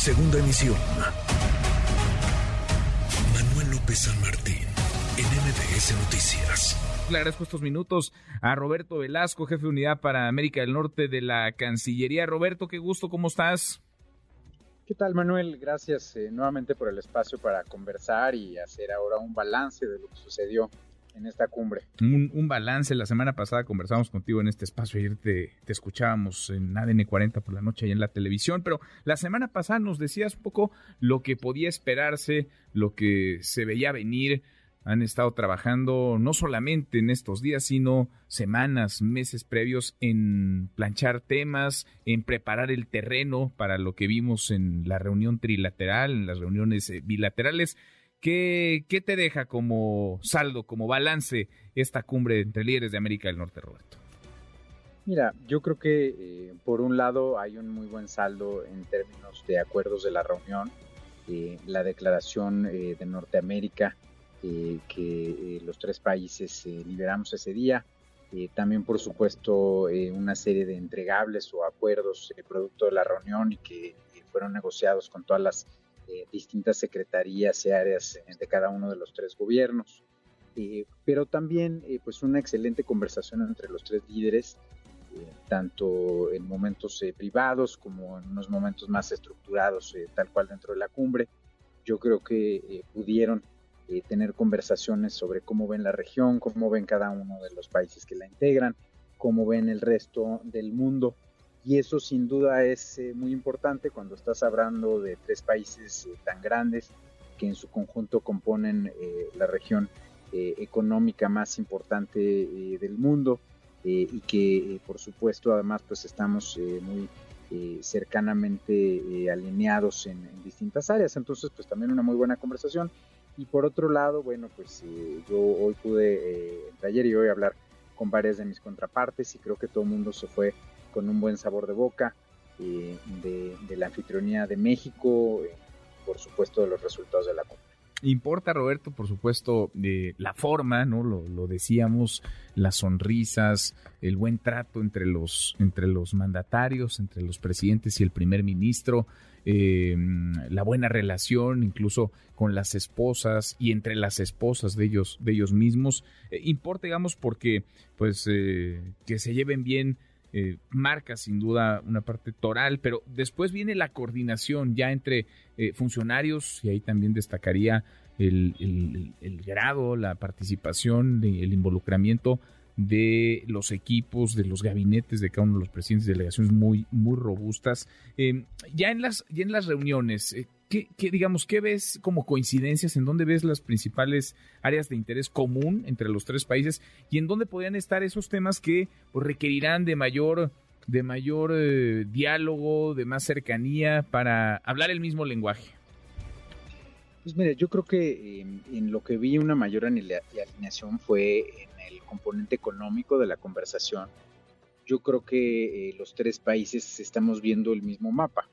Segunda emisión. Manuel López San Martín, en MBS Noticias. Le agradezco estos minutos a Roberto Velasco, jefe de unidad para América del Norte de la Cancillería. Roberto, qué gusto, ¿cómo estás? ¿Qué tal, Manuel? Gracias eh, nuevamente por el espacio para conversar y hacer ahora un balance de lo que sucedió en esta cumbre. Un, balance. La semana pasada conversamos contigo en este espacio. Ayer te, te, escuchábamos en ADN 40 por la noche y en la televisión. Pero la semana pasada nos decías un poco lo que podía esperarse, lo que se veía venir. Han estado trabajando no solamente en estos días, sino semanas, meses previos en planchar temas, en preparar el terreno para lo que vimos en la reunión trilateral, en las reuniones eh, bilaterales. ¿Qué, ¿Qué, te deja como saldo, como balance esta cumbre entre líderes de América del Norte, Roberto? Mira, yo creo que eh, por un lado hay un muy buen saldo en términos de acuerdos de la reunión. Eh, la declaración de Norteamérica eh, que eh, los tres países eh, liberamos ese día. también, por supuesto, una serie de entregables o acuerdos producto de la reunión y que fueron negociados con todas las distintas secretarías y áreas de cada uno de los tres gobiernos. pero también, pues, una excelente conversación entre los tres líderes, tanto en momentos privados como en unos momentos más estructurados, tal cual dentro de la cumbre. Yo creo que pudieron eh, tener conversaciones sobre cómo ven la región, cómo ven cada uno de los países que la integran, cómo ven el resto del mundo. Y eso sin duda es eh, muy importante cuando estás hablando de tres países eh, tan grandes que en su conjunto componen la región económica más importante del mundo y que por supuesto además pues estamos muy cercanamente alineados en, distintas áreas. Entonces pues también una muy buena conversación y por otro lado, bueno, pues eh, yo hoy pude, eh, entre ayer y hoy, hablar con varias de mis contrapartes y creo que todo el mundo se fue con un buen sabor de boca eh, de, la anfitrionía de México, por supuesto de los resultados de la cumbre. Importa, Roberto, por supuesto, la forma, ¿no? Lo, lo, decíamos, las sonrisas, el buen trato entre los, entre los mandatarios, entre los presidentes y el primer ministro. Eh, la buena relación incluso con las esposas y entre las esposas de ellos, de ellos mismos. Eh, importa, digamos, porque pues eh, que se lleven bien marca sin duda una parte toral, pero después viene la coordinación ya entre funcionarios y ahí también destacaría el, grado, la participación, el involucramiento de los equipos, de los gabinetes de cada uno de los presidentes de delegaciones muy, muy robustas. Em, ya, en las, ya en las reuniones, ¿qué, digamos, qué ves como coincidencias? ¿En dónde ves las principales áreas de interés común entre los tres países? ¿Y en dónde podrían estar esos temas que pues, requerirán de mayor de mayor eh, diálogo, de más cercanía para hablar el mismo lenguaje? Pues mire, yo creo que em, en lo que vi una mayor alineación fue en el componente económico de la conversación. Yo creo que eh, los tres países estamos viendo el mismo mapa,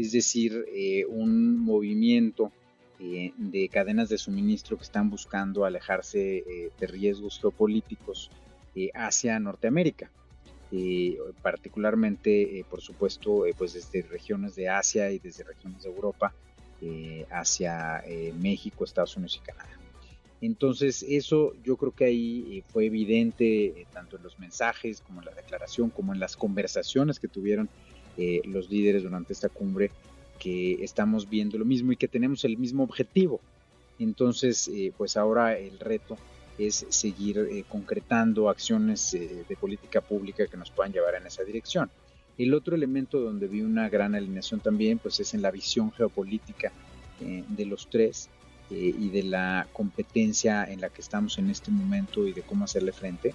es decir, eh, un movimiento eh, de cadenas de suministro que están buscando alejarse de riesgos geopolíticos hacia Norteamérica. particularmente, por supuesto, pues desde regiones de Asia y desde regiones de Europa, eh, hacia eh, México, Estados Unidos y Canadá. Entonces eso yo creo que ahí eh, fue evidente tanto en los mensajes como en la declaración, como en las conversaciones que tuvieron los líderes durante esta cumbre, que estamos viendo lo mismo y que tenemos el mismo objetivo. Entonces, pues ahora el reto es seguir concretando acciones de política pública que nos puedan llevar en esa dirección. El otro elemento donde vi una gran alineación también, pues es en la visión geopolítica eh, de los tres eh, y de la competencia en la que estamos en este momento y de cómo hacerle frente.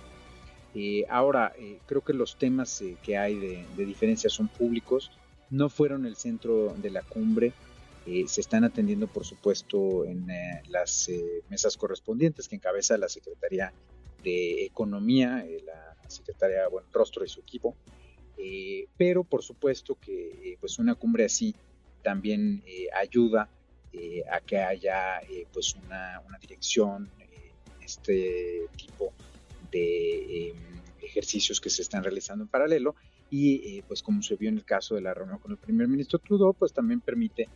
Eh, ahora, creo que los temas que hay de, de, diferencia son públicos, no fueron el centro de la cumbre, se están atendiendo, por supuesto, en las mesas correspondientes que encabeza la Secretaría de Economía, la secretaria Buen Rostro y su equipo. Eh, pero por supuesto que eh, pues una cumbre así también eh, ayuda a que haya pues una, dirección en este tipo de em, ejercicios que se están realizando en paralelo y pues como se vio en el caso de la reunión con el primer ministro Trudeau, pues también permite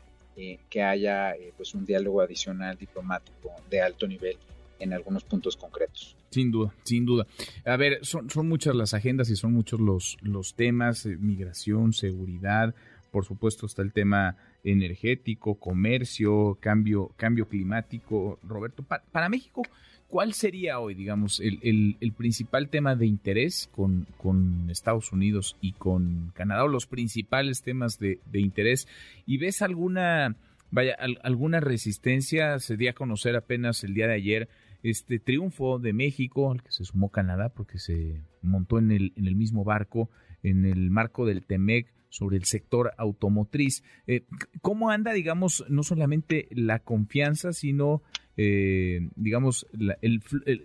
que haya pues un diálogo adicional diplomático de alto nivel en algunos puntos concretos. Sin duda, sin duda. A ver, son, son muchas las agendas y son muchos los, los temas, eh, migración, seguridad, por supuesto está el tema energético, comercio, cambio, cambio climático. Roberto, para, México, ¿cuál sería hoy, digamos, el, el, principal tema de interés con, con, Estados Unidos y con Canadá, o los principales temas de, de interés? ¿Y ves alguna, vaya, alguna resistencia? Se dio a conocer apenas el día de ayer este triunfo de México, al que se sumó Canadá porque se montó en el, en el mismo barco, en el marco del TEMEC sobre el sector automotriz. Eh, ¿Cómo anda, digamos, no solamente la confianza, sino, eh, digamos, el,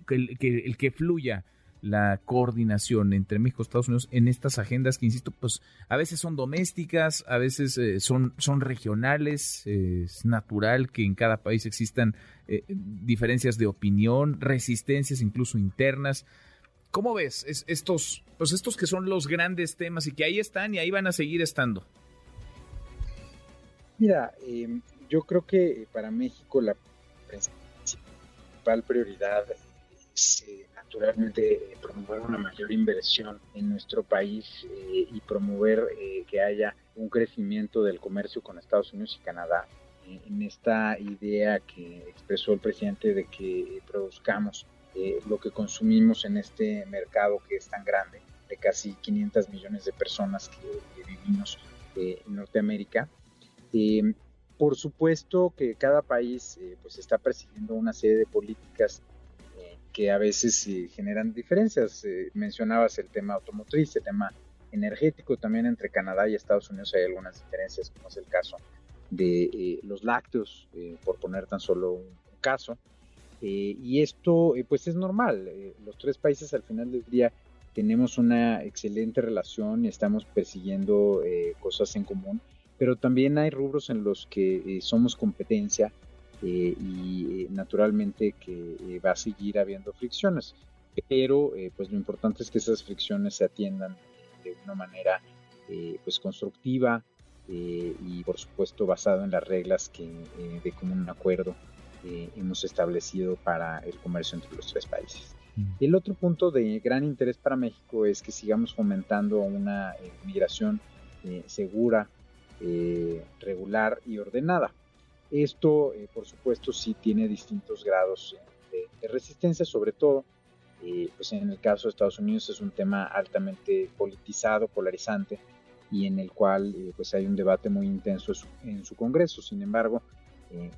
el, que fluya la coordinación entre México y Estados Unidos en estas agendas que, insisto, pues a veces son domésticas, a veces eh, son, son regionales, es natural que en cada país existan eh, diferencias de opinión, resistencias incluso internas. ¿Cómo ves estos, pues estos que son los grandes temas y que ahí están y ahí van a seguir estando? Mira, eh, yo creo que para México la principal prioridad es naturalmente eh, promover una mayor inversión en nuestro país eh, y promover eh, que haya un crecimiento del comercio con Estados Unidos y Canadá. en esta idea que expresó el presidente de que produzcamos lo que consumimos en este mercado que es tan grande, de casi 500 millones de personas que, vivimos en Norteamérica. por supuesto que cada país pues está persiguiendo una serie de políticas que a veces generan diferencias. Eh, mencionabas el tema automotriz, el tema energético, también entre Canadá y Estados Unidos hay algunas diferencias, como es el caso de eh, los lácteos, eh, por poner tan solo un, caso. Y esto pues es normal, los tres países al final del día tenemos una excelente relación y estamos persiguiendo cosas en común, pero también hay rubros en los que somos competencia eh, y eh, naturalmente que eh, va a seguir habiendo fricciones. Pero pues lo importante es que esas fricciones se atiendan de una manera pues constructiva y por supuesto basado en las reglas que de común acuerdo hemos establecido para el comercio entre los tres países. Mm. El otro punto de gran interés para México es que sigamos fomentando una migración segura, regular y ordenada. Esto, eh, por supuesto, sí tiene distintos grados eh, de, resistencia, sobre todo, eh, pues en el caso de Estados Unidos es un tema altamente politizado, polarizante, y en el cual pues hay un debate muy intenso en su Congreso. Sin embargo,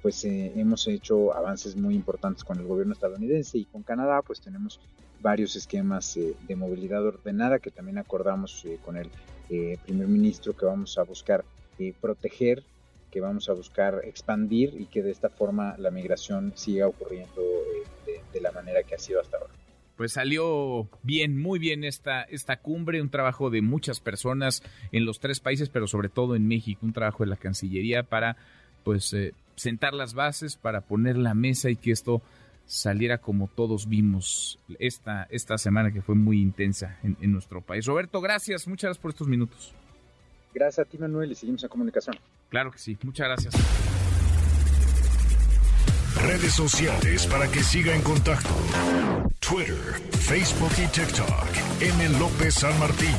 pues hemos hecho avances muy importantes con el gobierno estadounidense y con Canadá, pues tenemos varios esquemas de movilidad ordenada que también acordamos con el primer ministro que vamos a buscar proteger que vamos a buscar expandir y que de esta forma la migración siga ocurriendo eh, de, la manera que ha sido hasta ahora. Pues salió bien, muy bien esta, esta cumbre, un trabajo de muchas personas en los tres países, pero sobre todo en México, un trabajo de la Cancillería para pues eh, sentar las bases, para poner la mesa y que esto saliera como todos vimos esta, esta semana que fue muy intensa en, en nuestro país. Roberto, gracias, muchas gracias por estos minutos. Gracias a ti, Manuel, y seguimos en comunicación. Claro que sí, muchas gracias. Redes sociales para que siga en contacto: Twitter, Facebook y TikTok. M. López San Martín.